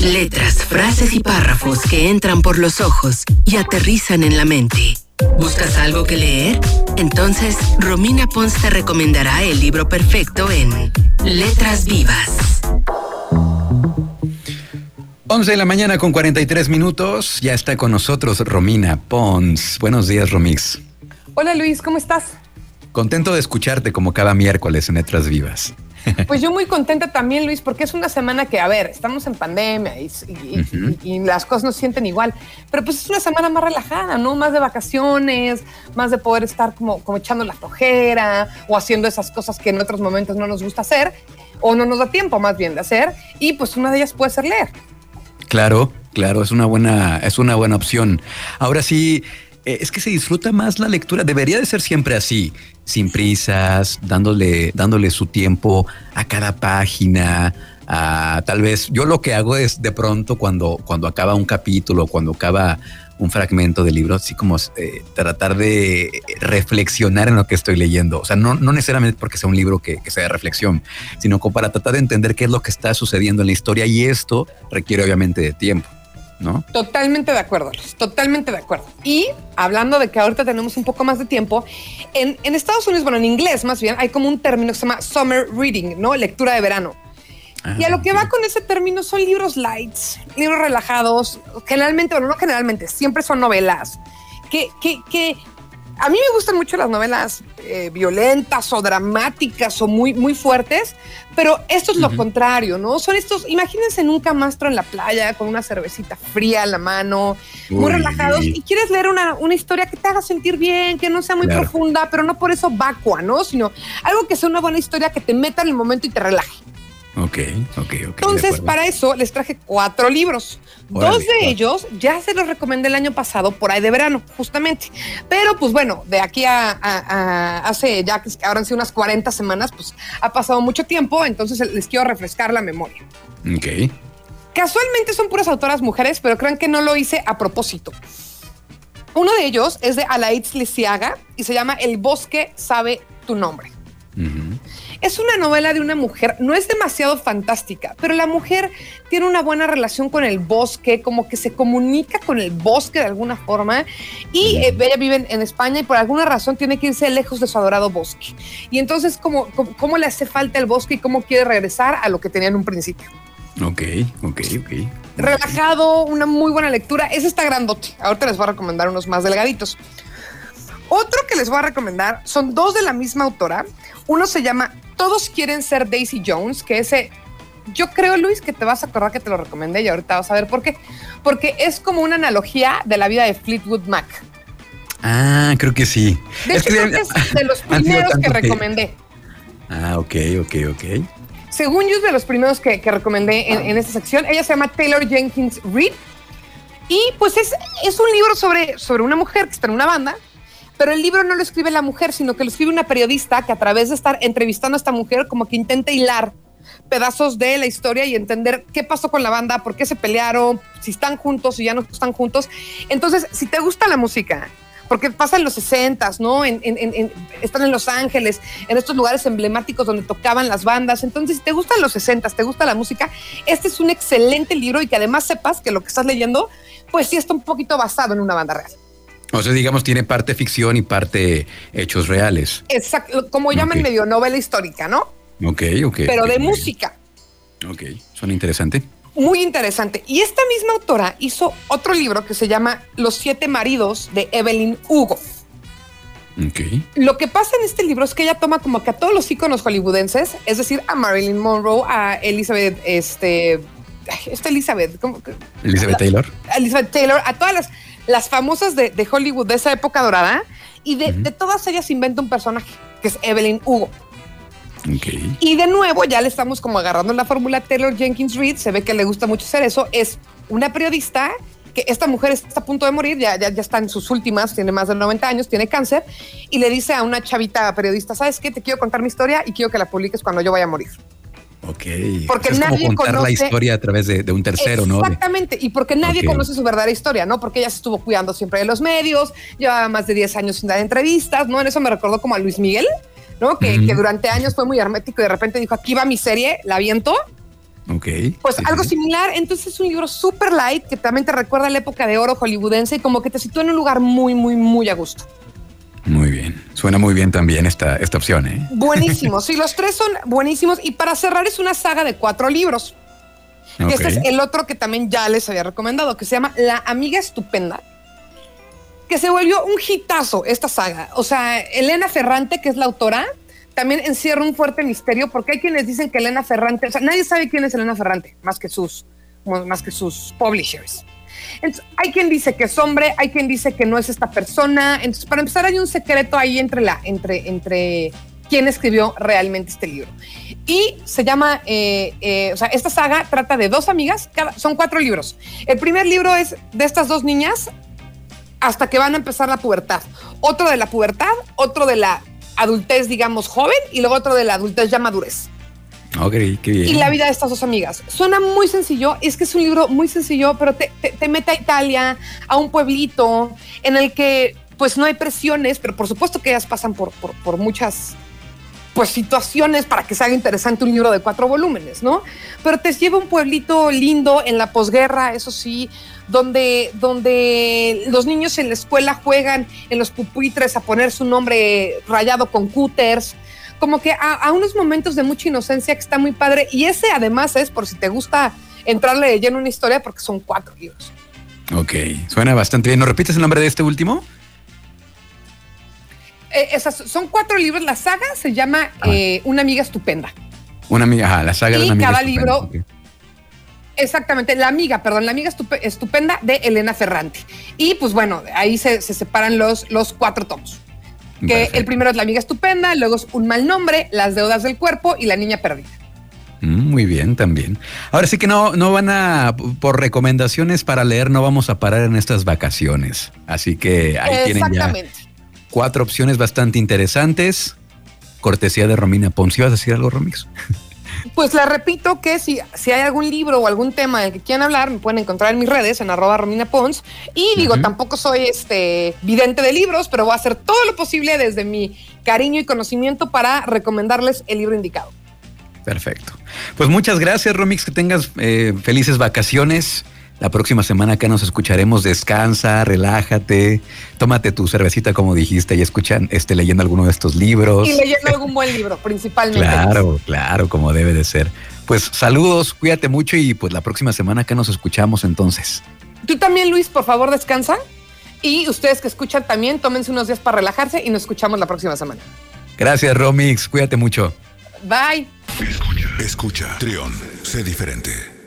Letras, frases y párrafos que entran por los ojos y aterrizan en la mente. ¿Buscas algo que leer? Entonces, Romina Pons te recomendará el libro perfecto en Letras Vivas. 11 de la mañana con 43 minutos. Ya está con nosotros Romina Pons. Buenos días, Romix. Hola Luis, ¿cómo estás? Contento de escucharte como cada miércoles en Letras Vivas. Pues yo muy contenta también, Luis, porque es una semana que, a ver, estamos en pandemia y, las cosas no se sienten igual, pero pues es una semana más relajada, ¿no? Más de vacaciones, más de poder estar como, como echando la flojera o haciendo esas cosas que en otros momentos no nos gusta hacer o no nos da tiempo más bien de hacer y pues una de ellas puede ser leer. Claro, claro, es una buena, es una buena opción. Ahora sí, eh, es que se disfruta más la lectura. Debería de ser siempre así, sin prisas, dándole, dándole su tiempo a cada página. A, tal vez yo lo que hago es de pronto cuando, cuando acaba un capítulo, cuando acaba un fragmento del libro, así como eh, tratar de reflexionar en lo que estoy leyendo. O sea, no, no necesariamente porque sea un libro que, que, sea de reflexión, sino como para tratar de entender qué es lo que está sucediendo en la historia y esto requiere obviamente de tiempo. ¿No? Totalmente de acuerdo, totalmente de acuerdo. Y hablando de que ahorita tenemos un poco más de tiempo, en, en, Estados Unidos, bueno, en inglés más bien, hay como un término que se llama summer reading, ¿no? Lectura de verano. Ah, y a lo que va con ese término son libros lights, libros relajados, generalmente, bueno, no generalmente, siempre son novelas, que, que, que a mí me gustan mucho las novelas eh, violentas o dramáticas o muy, muy fuertes, pero esto es lo contrario, ¿no? Son estos, imagínense en un camastro en la playa con una cervecita fría en la mano, muy relajados, y quieres leer una, una, historia que te haga sentir bien, que no sea muy profunda, pero no por eso vacua, ¿no? Sino algo que sea una buena historia que te meta en el momento y te relaje. Ok, ok, ok. Entonces, para eso les traje cuatro libros. Dos de ellos ya se los recomendé el año pasado por ahí de verano, justamente. Pero, pues bueno, de aquí a, hace ya que ahora han sido unas 40 semanas, pues ha pasado mucho tiempo, entonces les quiero refrescar la memoria. Ok. Casualmente son puras autoras mujeres, pero crean que no lo hice a propósito. Uno de ellos es de Alaitz Lisiaga y se llama El bosque sabe tu nombre. Es una novela de una mujer, no es demasiado fantástica, pero la mujer tiene una buena relación con el bosque, como que se comunica con el bosque de alguna forma y eh, ella vive en, España y por alguna razón tiene que irse lejos de su adorado bosque. Y entonces, ¿cómo, cómo, le hace falta el bosque y cómo quiere regresar a lo que tenía en un principio? Ok, ok, ok. Relajado, una muy buena lectura. Es esta grandote. Ahorita les voy a recomendar unos más delgaditos. Otro que les voy a recomendar son dos de la misma autora. Uno se llama Todos quieren ser Daisy Jones, que ese yo creo, Luis, que te vas a acordar que te lo recomendé y ahorita vas a ver por qué. Porque es como una analogía de la vida de Fleetwood Mac. Ah, creo que sí. De es, de los primeros que recomendé. Ah, ok, ok, ok. Según yo es de los primeros que, recomendé en, esta sección. Ella se llama Taylor Jenkins Reid. Y pues es, es un libro sobre, sobre una mujer que está en una banda pero el libro no lo escribe la mujer, sino que lo escribe una periodista que a través de estar entrevistando a esta mujer como que intenta hilar pedazos de la historia y entender qué pasó con la banda, por qué se pelearon, si están juntos, si ya no están juntos. Entonces, si te gusta la música, porque pasa en los 60, ¿no? Están en Los Ángeles, en estos lugares emblemáticos donde tocaban las bandas. Entonces, si te gustan los 60, te gusta la música, este es un excelente libro y que además sepas que lo que estás leyendo, pues sí está un poquito basado en una banda real. O sea, digamos, tiene parte ficción y parte hechos reales. Exacto, como llaman medio novela histórica, ¿no? Ok, ok. Pero de música. Ok, suena interesante. Muy interesante. Y esta misma autora hizo otro libro que se llama Los siete maridos de Evelyn Hugo. Ok. Lo que pasa en este libro es que ella toma como que a todos los íconos hollywoodenses, es decir, a Marilyn Monroe, a Elizabeth, este, esta Elizabeth, ¿cómo? Elizabeth Taylor. Elizabeth Taylor, a todas las las famosas de, Hollywood de esa época dorada, y de, todas ellas inventa un personaje, que es Evelyn Hugo. Y de nuevo, ya le estamos como agarrando la fórmula Taylor Jenkins Reid, se ve que le gusta mucho hacer eso, es una periodista que esta mujer está a punto de morir, ya, ya, ya está en sus últimas, tiene más de 90 años, tiene cáncer, y le dice a una chavita periodista, ¿sabes qué? Te quiero contar mi historia y quiero que la publiques cuando yo vaya a morir. Ok. Porque es nadie como contar la historia a través de, un tercero, ¿no? Exactamente. Y porque nadie conoce su verdadera historia, ¿no? Porque ella se estuvo cuidando siempre de los medios, llevaba más de 10 años sin dar entrevistas, ¿no? En eso me recordó como a Luis Miguel, ¿no? Que, durante años fue muy hermético y de repente dijo, aquí va mi serie, la viento. Ok. Pues algo similar, entonces es un libro super light que también te recuerda la época de oro hollywoodense y como que te sitúa en un lugar muy, muy, muy a gusto. Muy bien. Suena muy bien también esta, esta opción, ¿eh? Buenísimo. sí, los tres son buenísimos. Y para cerrar es una saga de cuatro libros. Este es el otro que también ya les había recomendado, que se llama La Amiga Estupenda, que se volvió un hitazo esta saga. O sea, Elena Ferrante, que es la autora, también encierra un fuerte misterio porque hay quienes dicen que Elena Ferrante, o sea, nadie sabe quién es Elena Ferrante, más que sus, más que sus publishers. Entonces, hay quien dice que es hombre, hay quien dice que no es esta persona. Entonces, para empezar, hay un secreto ahí entre la, entre, entre quién escribió realmente este libro. Y se llama, eh, eh, o sea, esta saga trata de dos amigas, son cuatro libros. El primer libro es de estas dos niñas hasta que van a empezar la pubertad. Otro de la pubertad, otro de la adultez, digamos, joven, y luego otro de la adultez ya madurez. Y la vida de estas dos amigas. Suena muy sencillo, es que es un libro muy sencillo, pero te, mete a Italia, a un pueblito en el que pues no hay presiones, pero por supuesto que ellas pasan por, por, muchas pues situaciones para que se interesante un libro de cuatro volúmenes, ¿no? Pero te lleva a un pueblito lindo en la posguerra, eso sí, donde, donde los niños en la escuela juegan en los pupitres a poner su nombre rayado con cúters, como que a, unos momentos de mucha inocencia que está muy padre. Y ese además es por si te gusta entrarle de lleno una historia, porque son cuatro libros. Ok, suena bastante bien. ¿No repites el nombre de este último? Eh, esas son cuatro libros. La saga se llama ah. eh, Una amiga estupenda. Una amiga, ajá, la saga de una amiga cada libro, exactamente, la amiga, perdón, la amiga estupenda de Elena Ferrante. Y pues bueno, ahí se, separan los, los cuatro tomos. Que el primero es La amiga estupenda, luego es Un mal nombre, Las deudas del cuerpo y La niña perdida. Mm, muy bien, también. Ahora sí que no, no van a, por recomendaciones para leer, no vamos a parar en estas vacaciones. Así que ahí tienen ya cuatro opciones bastante interesantes. Cortesía de Romina Pons. ¿Ibas a decir algo, Romix? Pues le repito que si, si hay algún libro o algún tema del que quieran hablar, me pueden encontrar en mis redes, en arroba Romina Pons. Y digo, tampoco soy este vidente de libros, pero voy a hacer todo lo posible desde mi cariño y conocimiento para recomendarles el libro indicado. Perfecto. Pues muchas gracias, Romix, que tengas eh, felices vacaciones. La próxima semana acá nos escucharemos. Descansa, relájate, tómate tu cervecita, como dijiste, y escuchan, este, leyendo alguno de estos libros. Y leyendo algún buen libro, principalmente. Claro, claro, como debe de ser. Pues saludos, cuídate mucho y pues la próxima semana acá nos escuchamos entonces. Tú también, Luis, por favor, descansa. Y ustedes que escuchan también, tómense unos días para relajarse y nos escuchamos la próxima semana. Gracias, Romix. Cuídate mucho. Bye. Escucha. Escucha. Trión. Sé diferente.